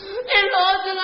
你老子那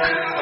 Thank you.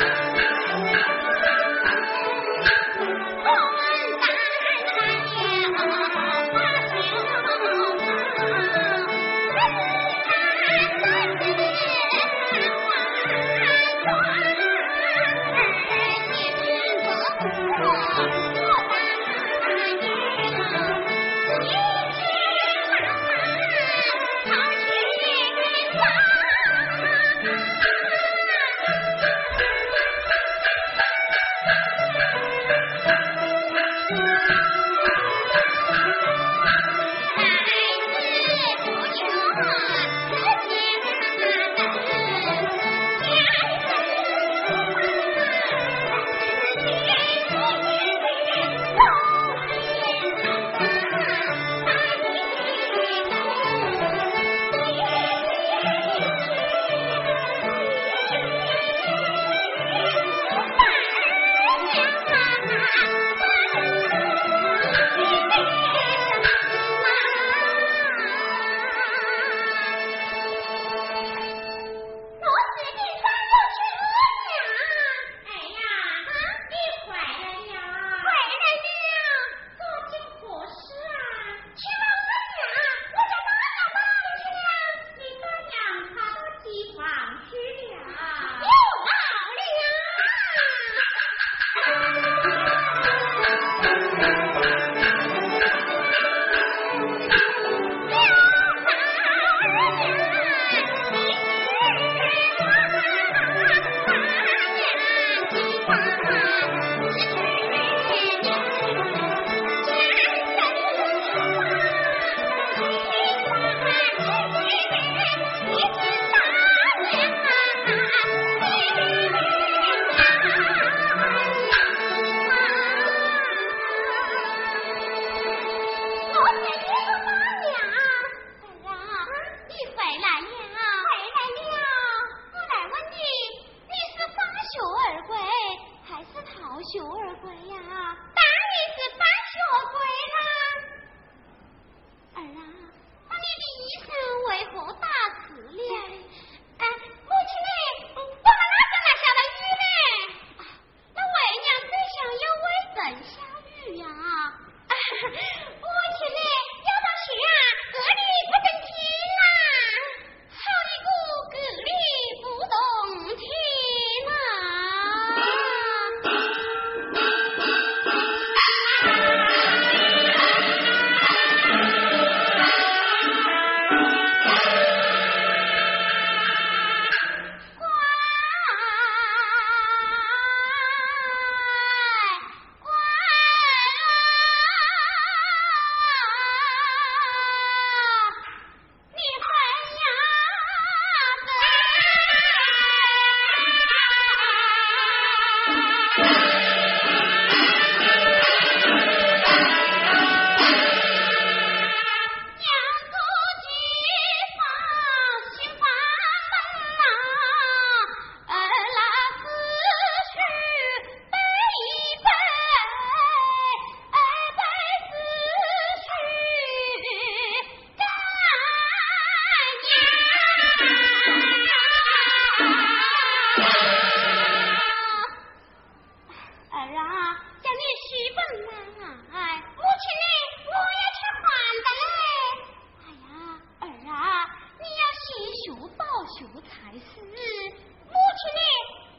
学才是。母亲呢？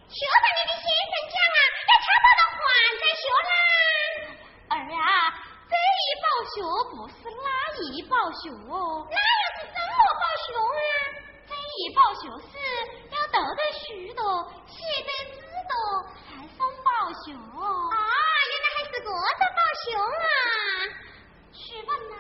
学把你的先生讲啊，要差不多还在学啦。儿啊，这一报学不是那一报学哦。那又是怎么报学啊？这一报学是要读得许多，写得字多，才算报学。啊，原来还是这个报学啊！去问，那。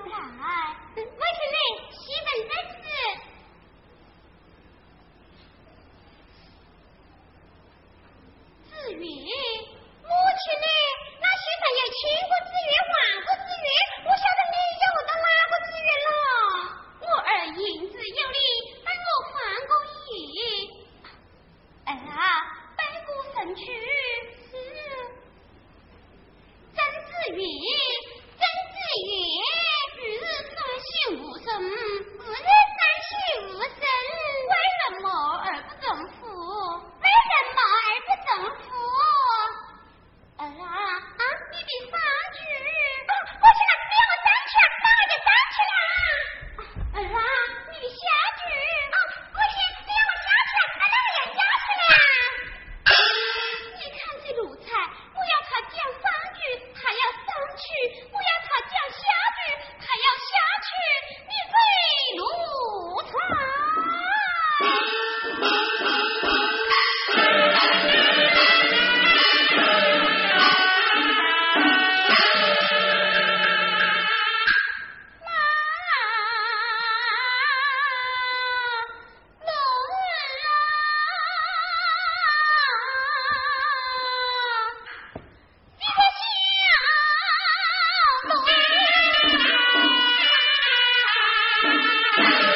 Thank you.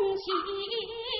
人心。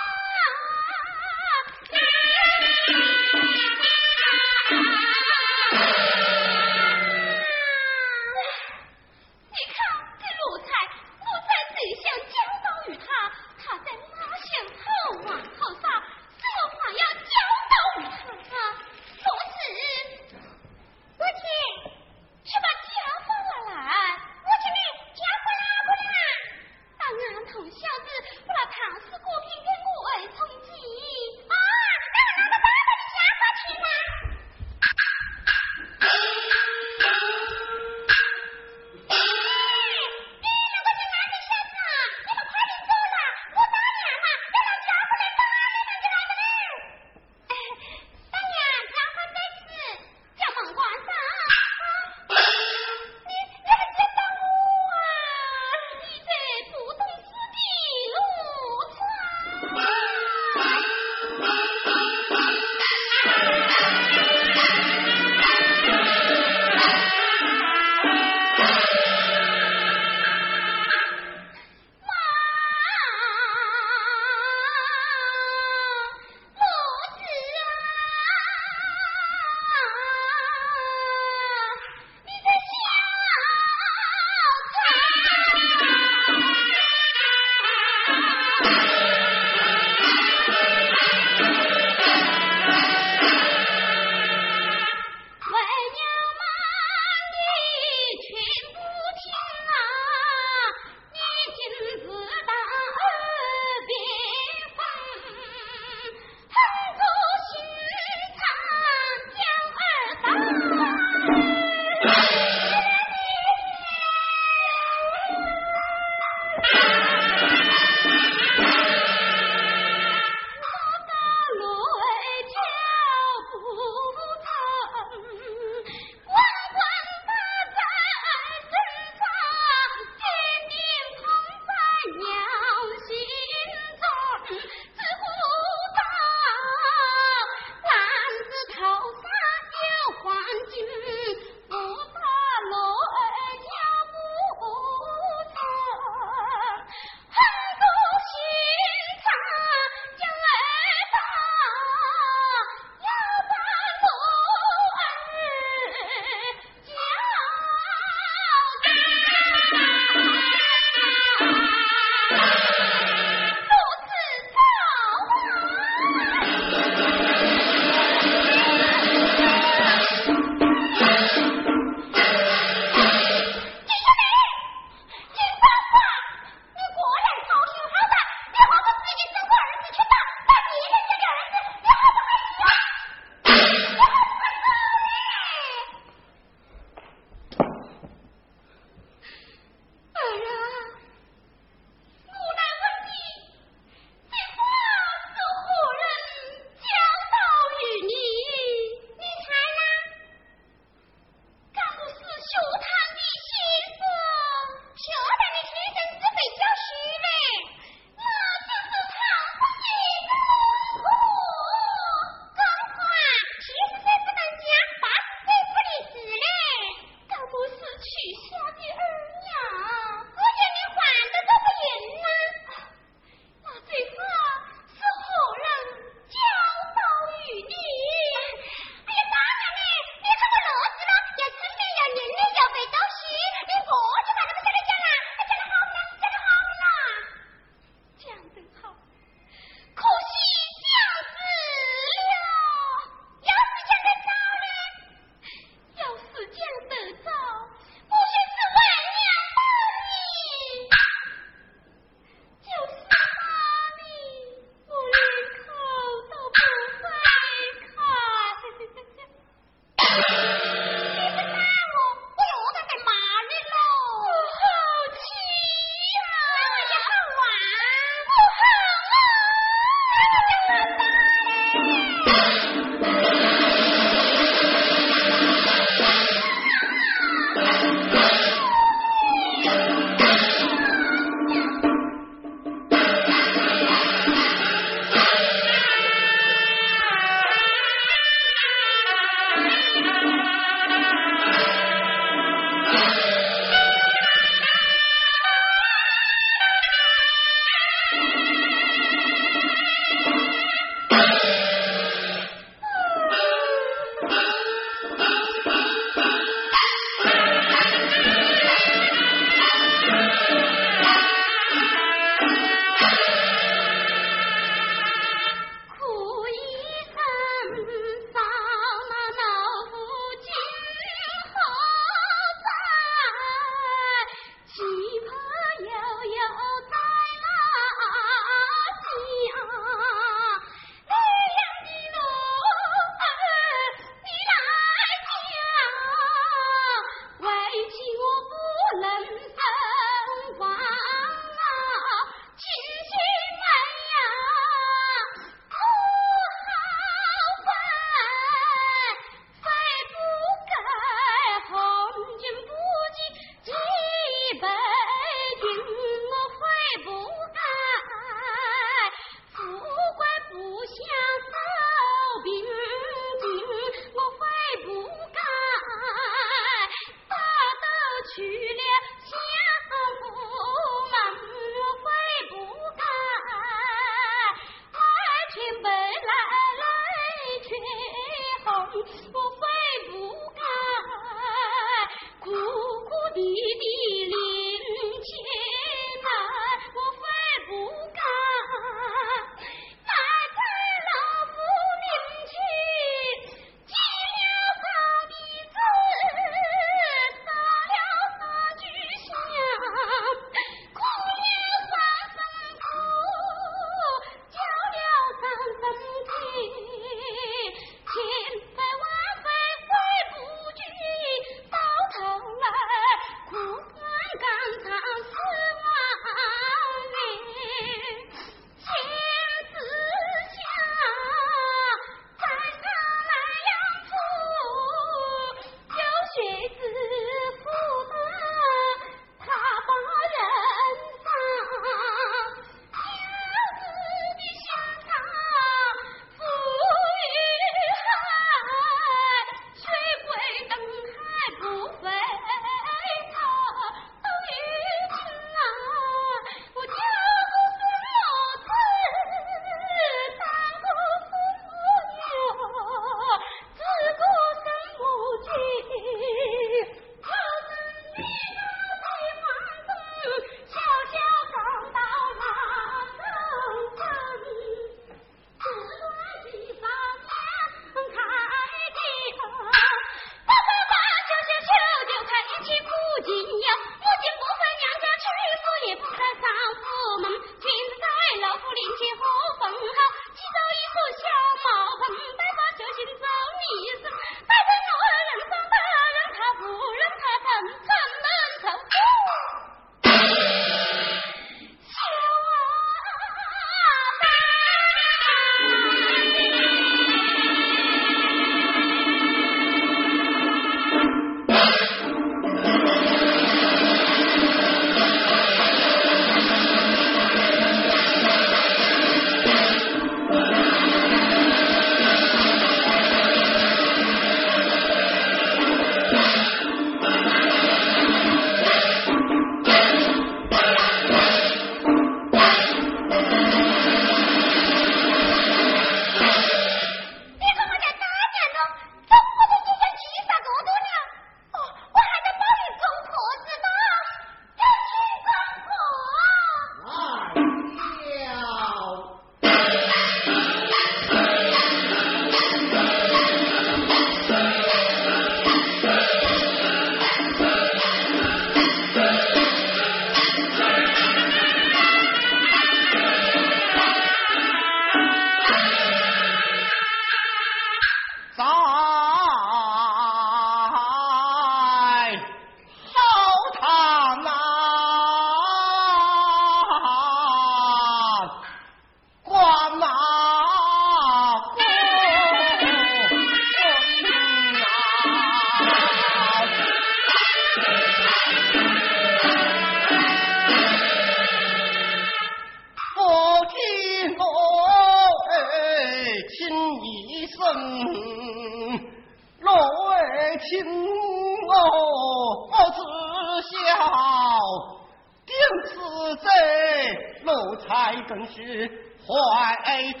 奴才更是怀得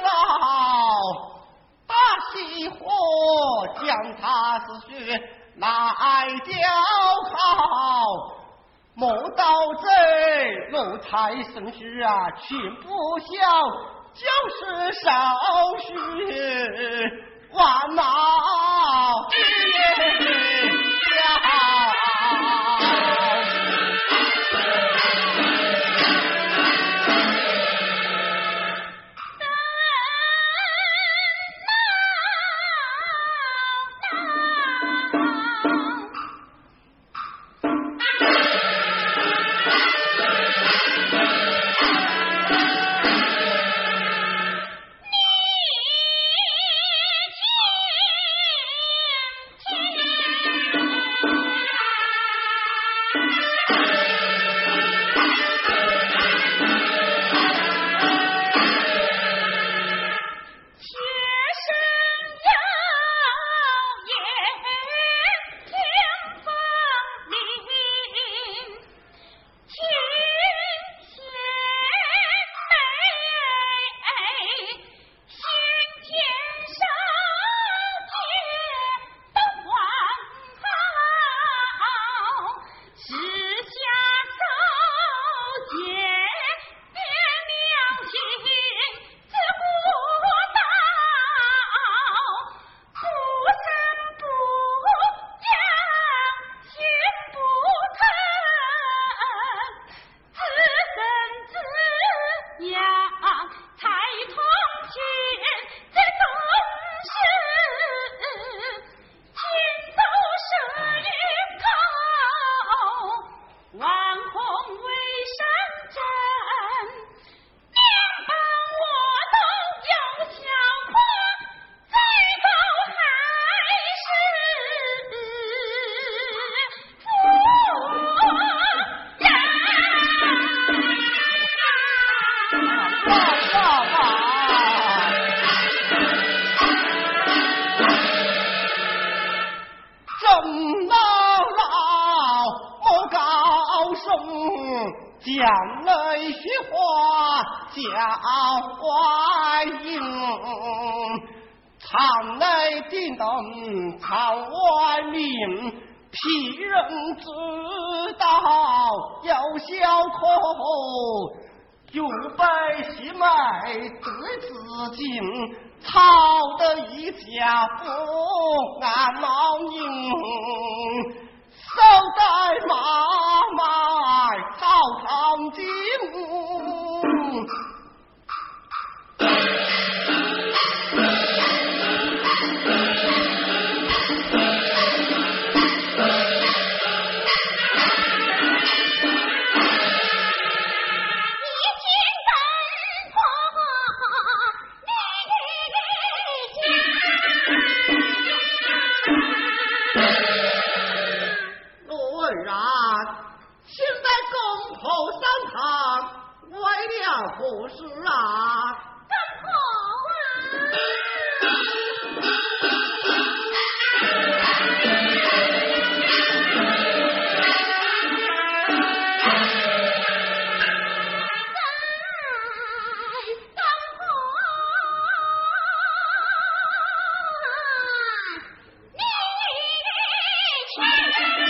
早。大喜火将他死血来吊好。莫道这，奴才生事啊，全不孝，就是少许万恼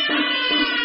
Thank you.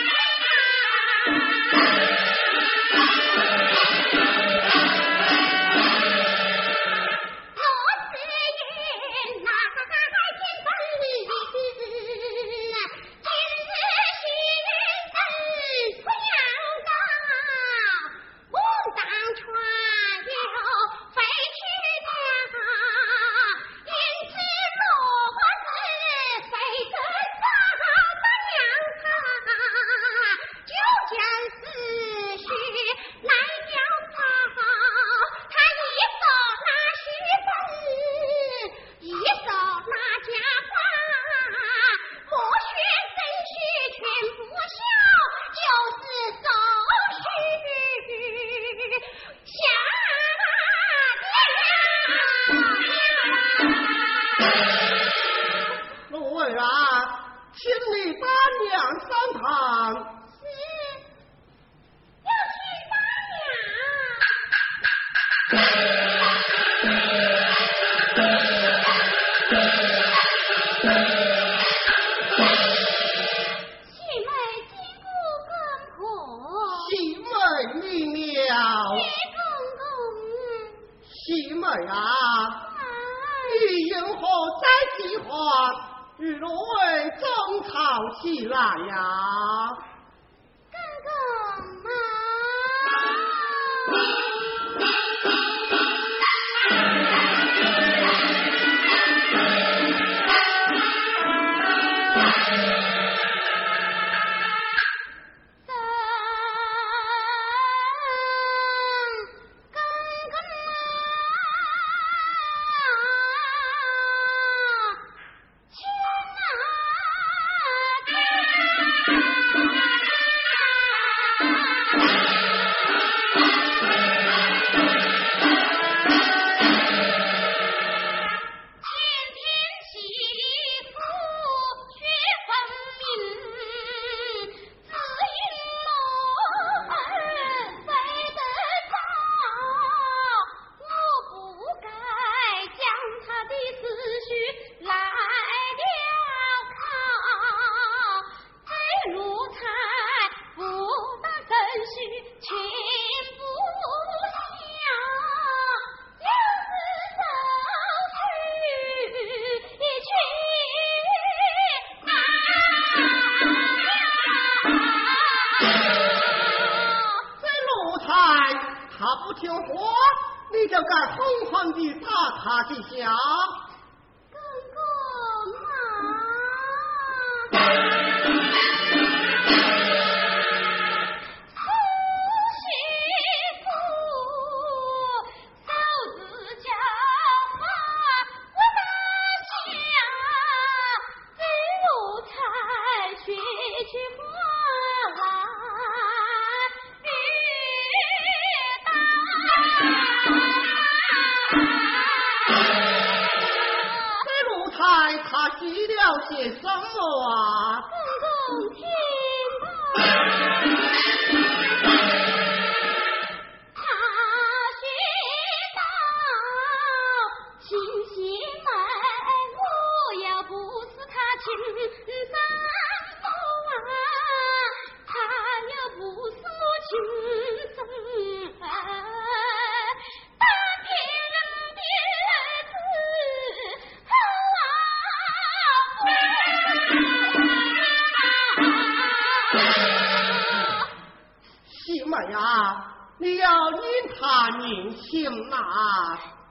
你要念他名姓呐，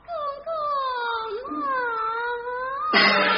哥哥啊！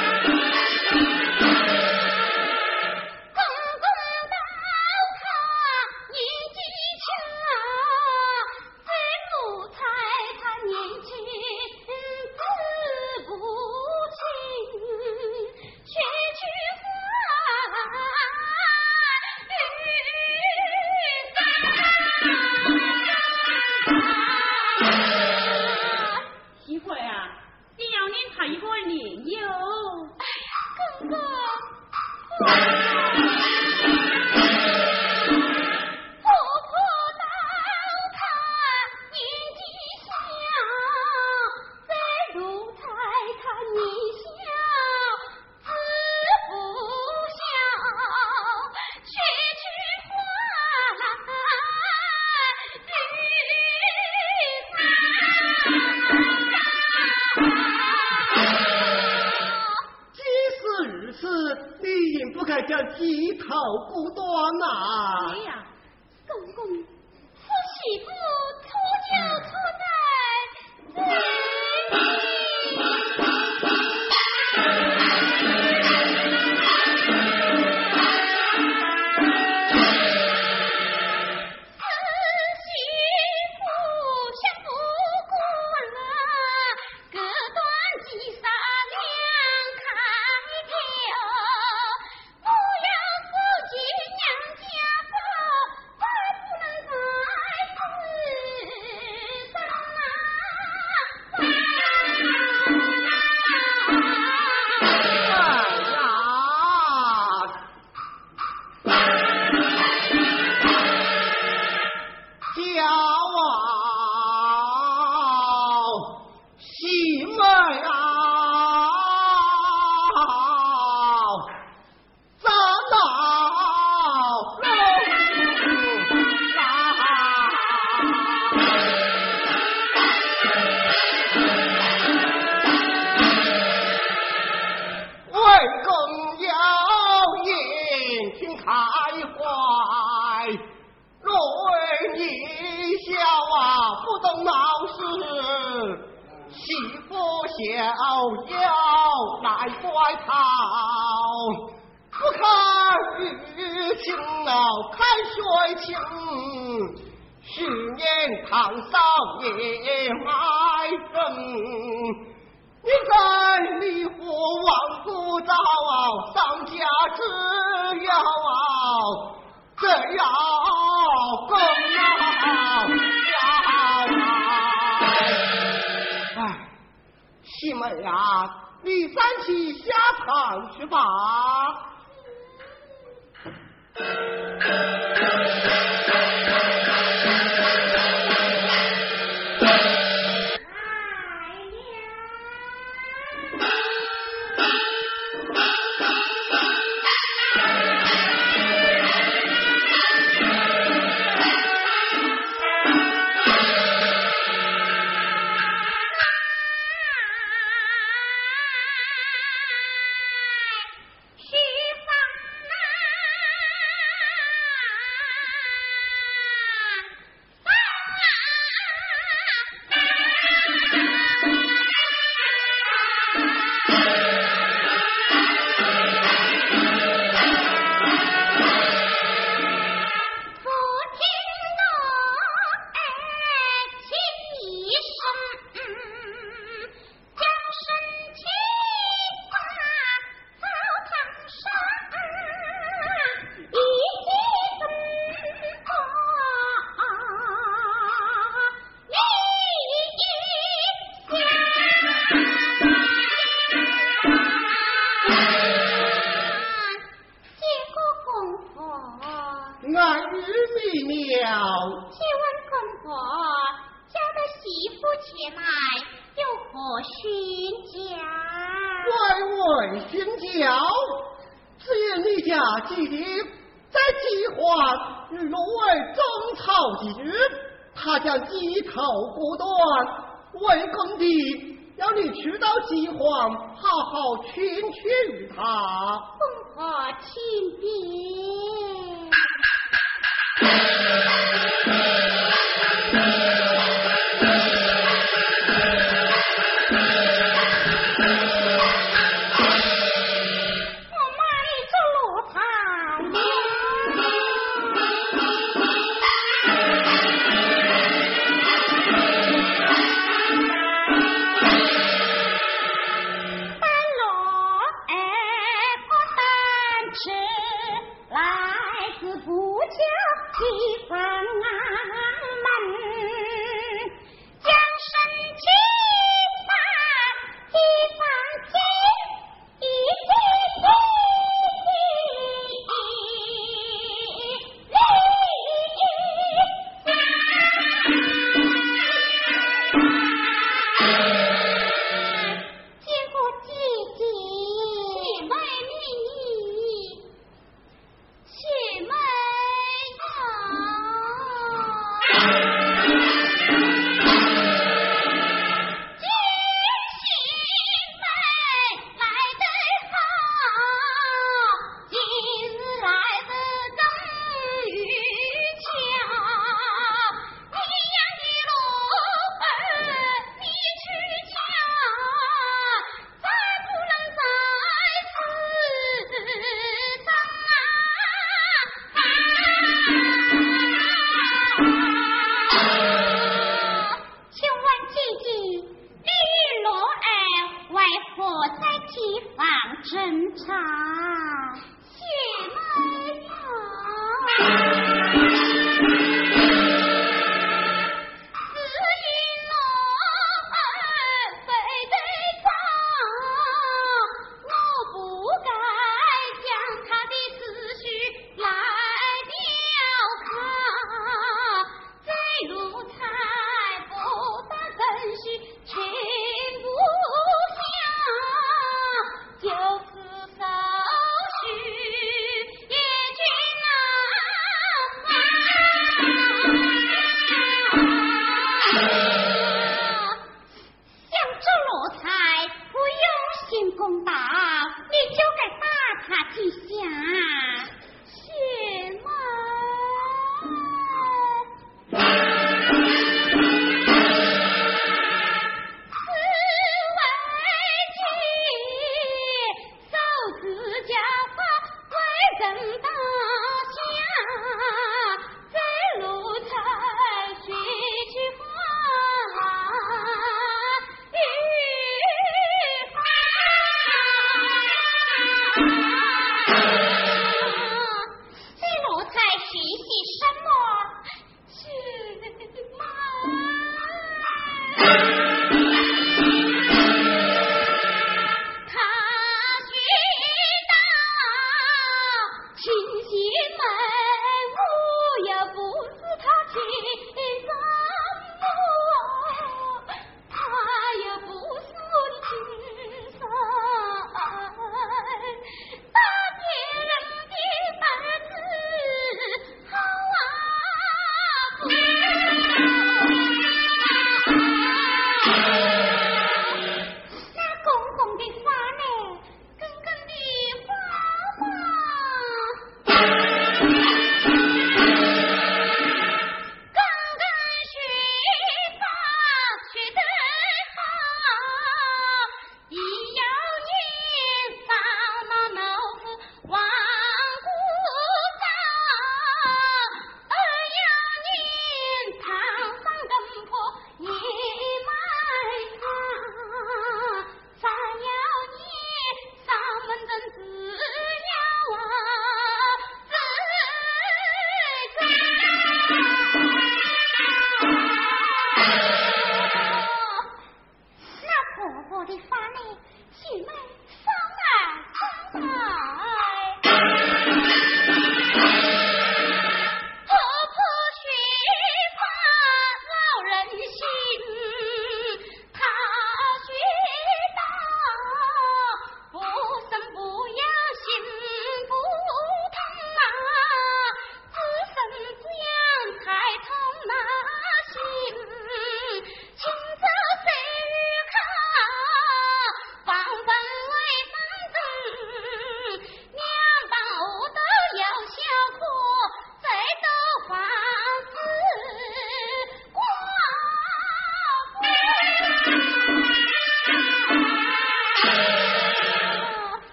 Thank you.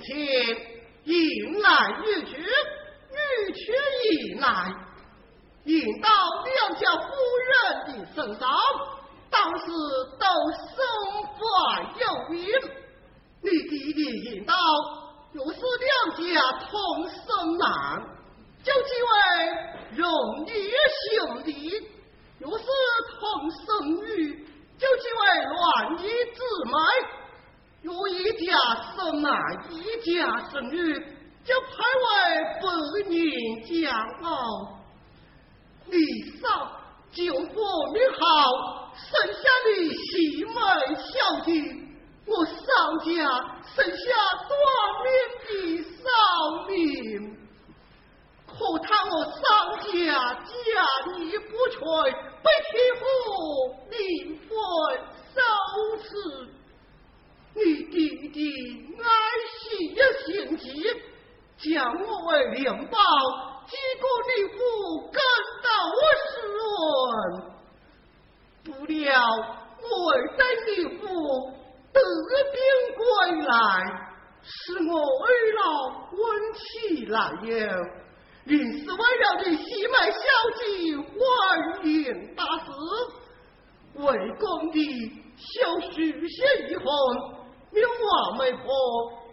请迎来玉珏，玉珏迎来，引到两家夫人的身上，当时都身怀有孕。你弟弟引到，又是两家同生男，就几位荣女兄弟，又是同生女，就几位乱女姊妹。有一家是男，一家是女，就排为百年骄傲。李嫂，救国你好，生下你喜门小弟，我少家生下多命的少年。可叹我少家家业不全，被欺负，民愤寿此你弟弟爱惜一心机，将我为灵宝，结果你不感到我失论。不料我儿在你府得病归来，使我二老问起来也，临死为了。的西门小姐欢年大事，为公的小许仙一封。有王媒婆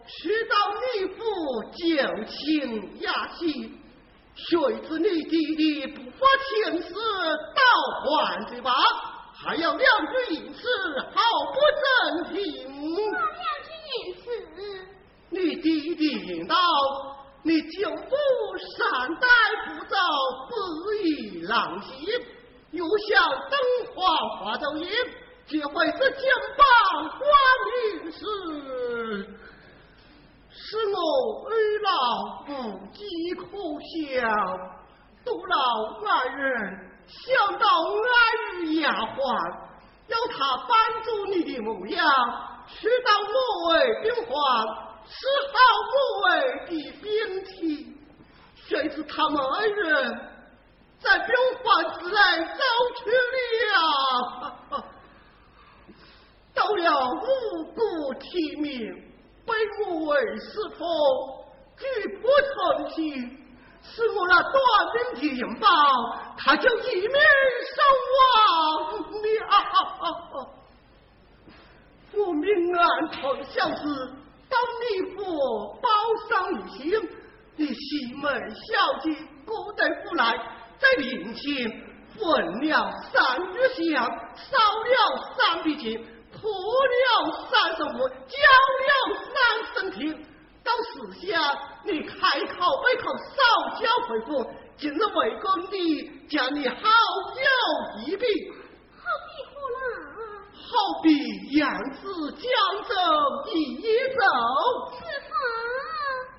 娶到你夫叫亲压亲，谁知你弟弟不发天子倒还的吧？还要两句隐私，好不正经。两，你弟弟听到，你就不善待不造不义狼藉，又想登皇华头爷。皆为这肩膀挂名时使我二老母疾苦笑独老爱人想到安丫鬟。要他帮助你的模样去到某位病房吃好某位的病体谁知他们恩人在病房之内走去了。到了五谷提名，被我为师傅举不成器，是我那短命的英宝，他就一命身亡了。我命案丞相时到你父报上一行，你西门小姐不得不来，在临前焚了三月香，烧了三笔钱。铺了三十五，交了三声听。到时下，你开口闭口少交回复，今日为公的将你好有一笔，好比何来？好比扬子江州一走。是否？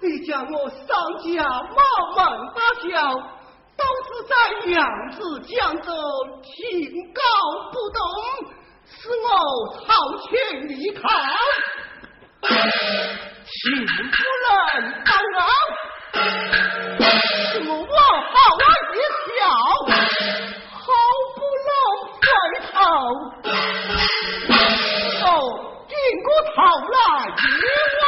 你将我上家冒满大小，都是在扬子江州情告不懂，使我逃却离开。请夫人当然，我好爱一笑，好不能回头。哦，转过头来一望。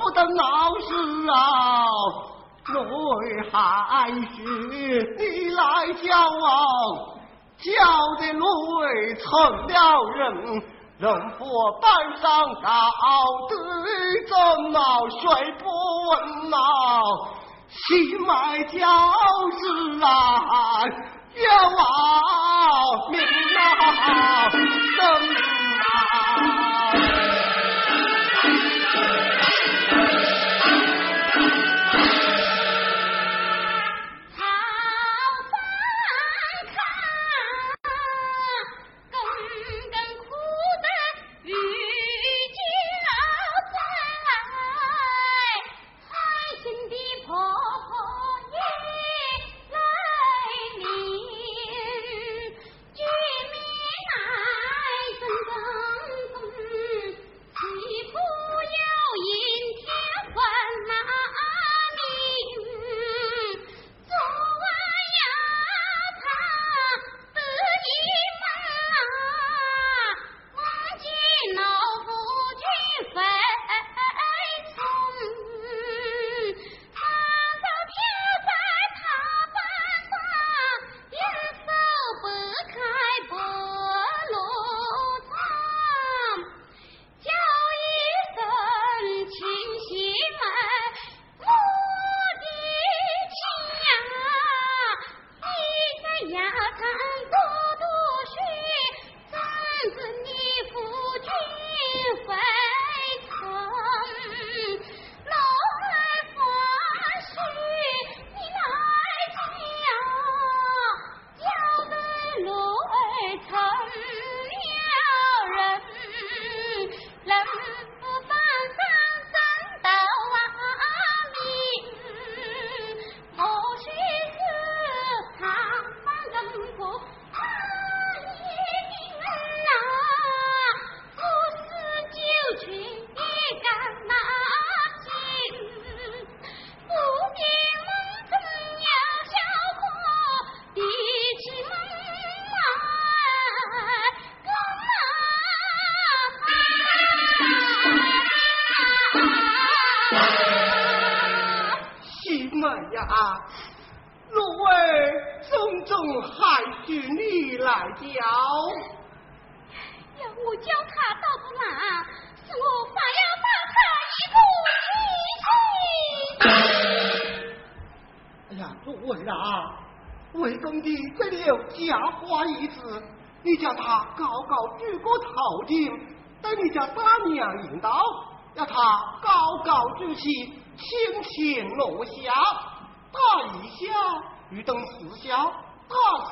不等老师啊，路还是你来教啊，教的路成了人，人不班上倒，对怎熬学不稳呐？心爱教师啊，要啊命啊！等。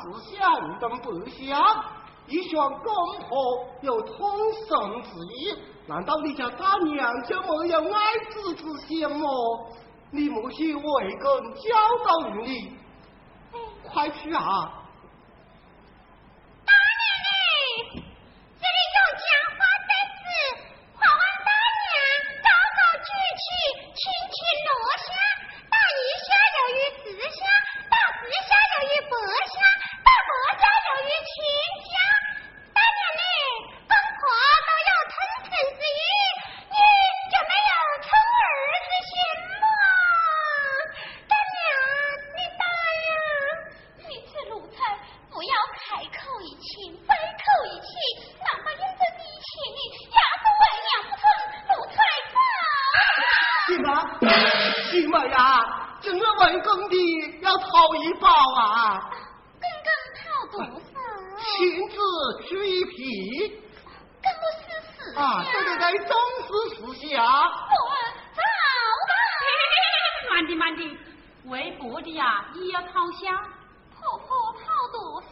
打四下，欲等八下。一双公婆有通神之意，难道你家大娘就没有爱子之心么？你莫许为公教导于你，快去啊！兄弟要讨一包啊！讨多少？亲自取一匹。啊，对对对，总是试试啊！我。慢的慢的，微薄的呀、也要掏下。婆婆多少？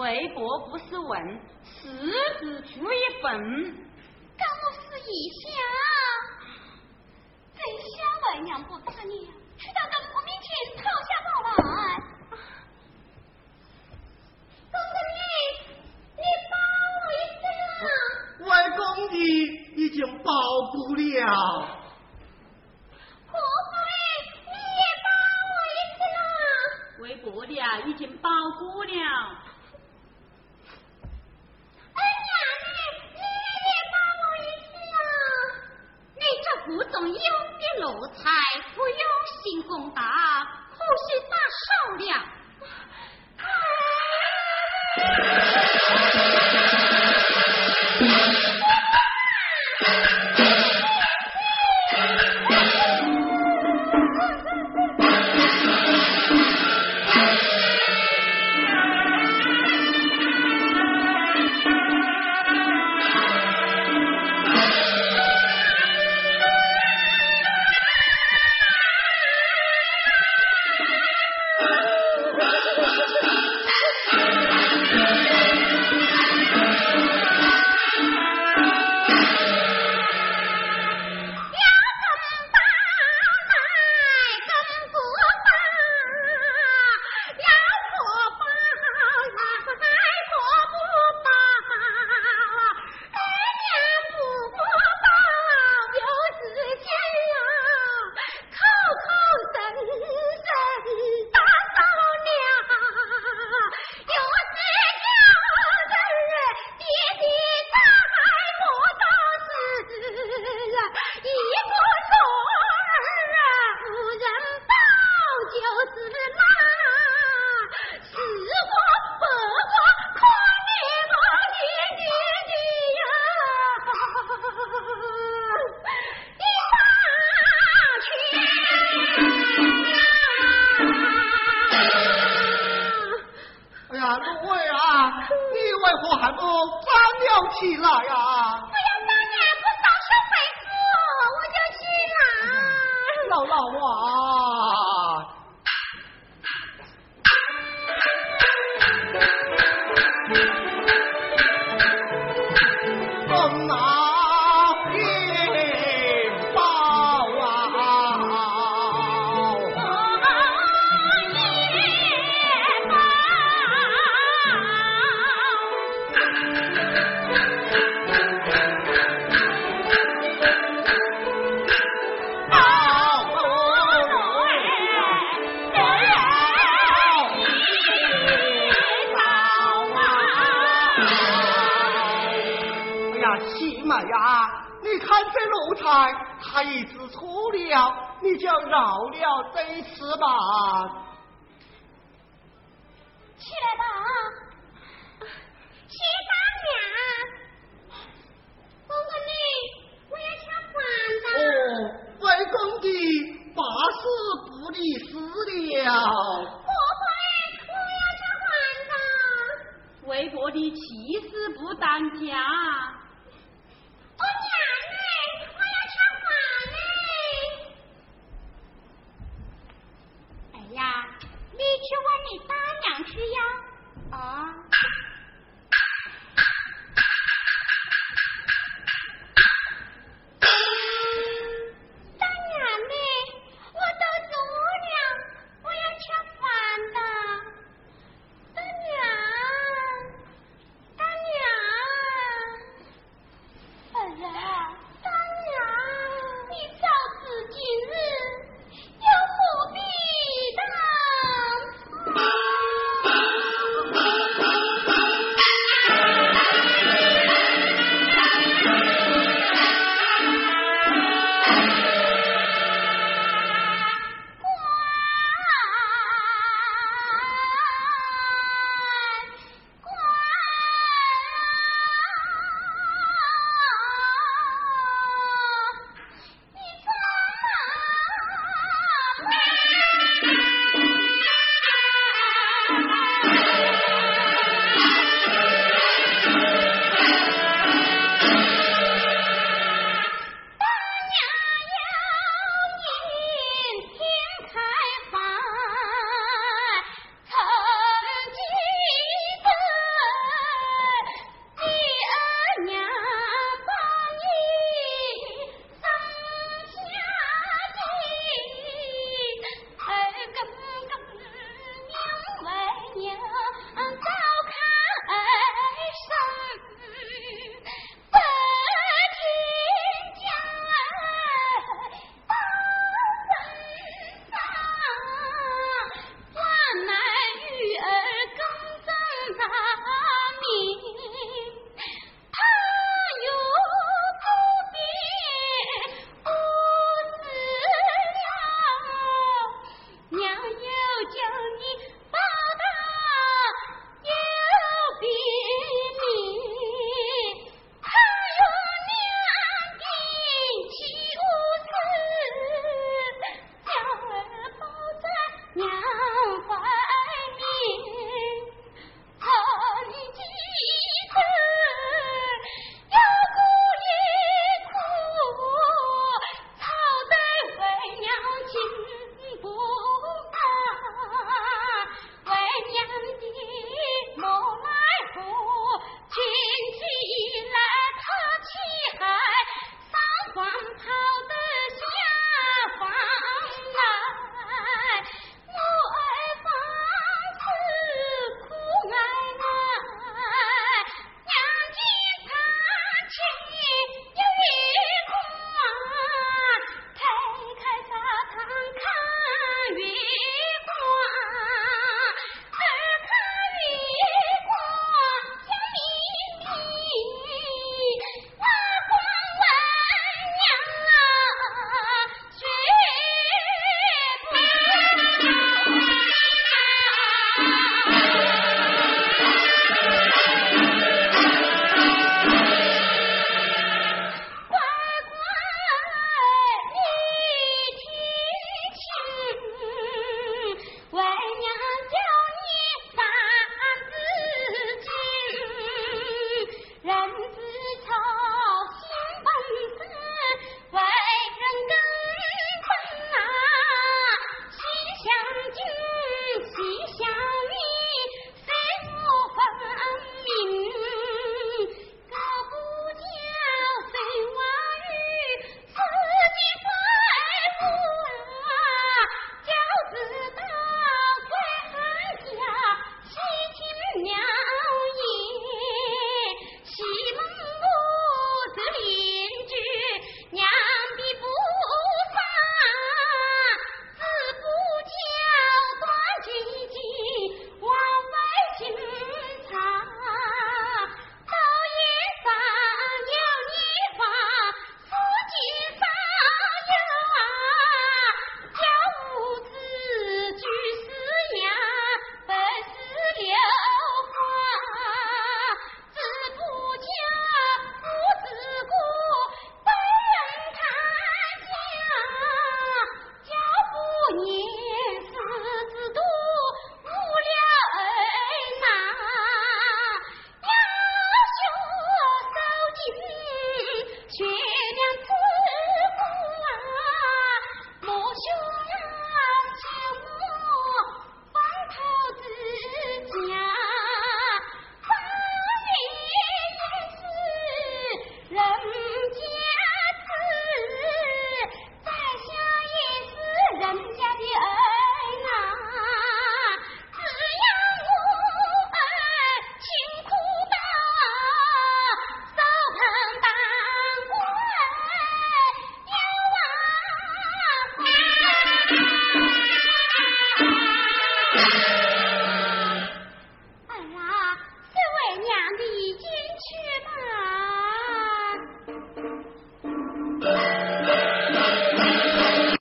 微薄不是问，实质出一份。一下。真想为娘不打你，去到东。已经包不了。婆婆哎，你也我一次啦。为婆已经包过了。恩娘，你也我一次啦。你这不懂用的奴才，不用心公道，可惜大少了。要吃饭的。为国的气死不当家。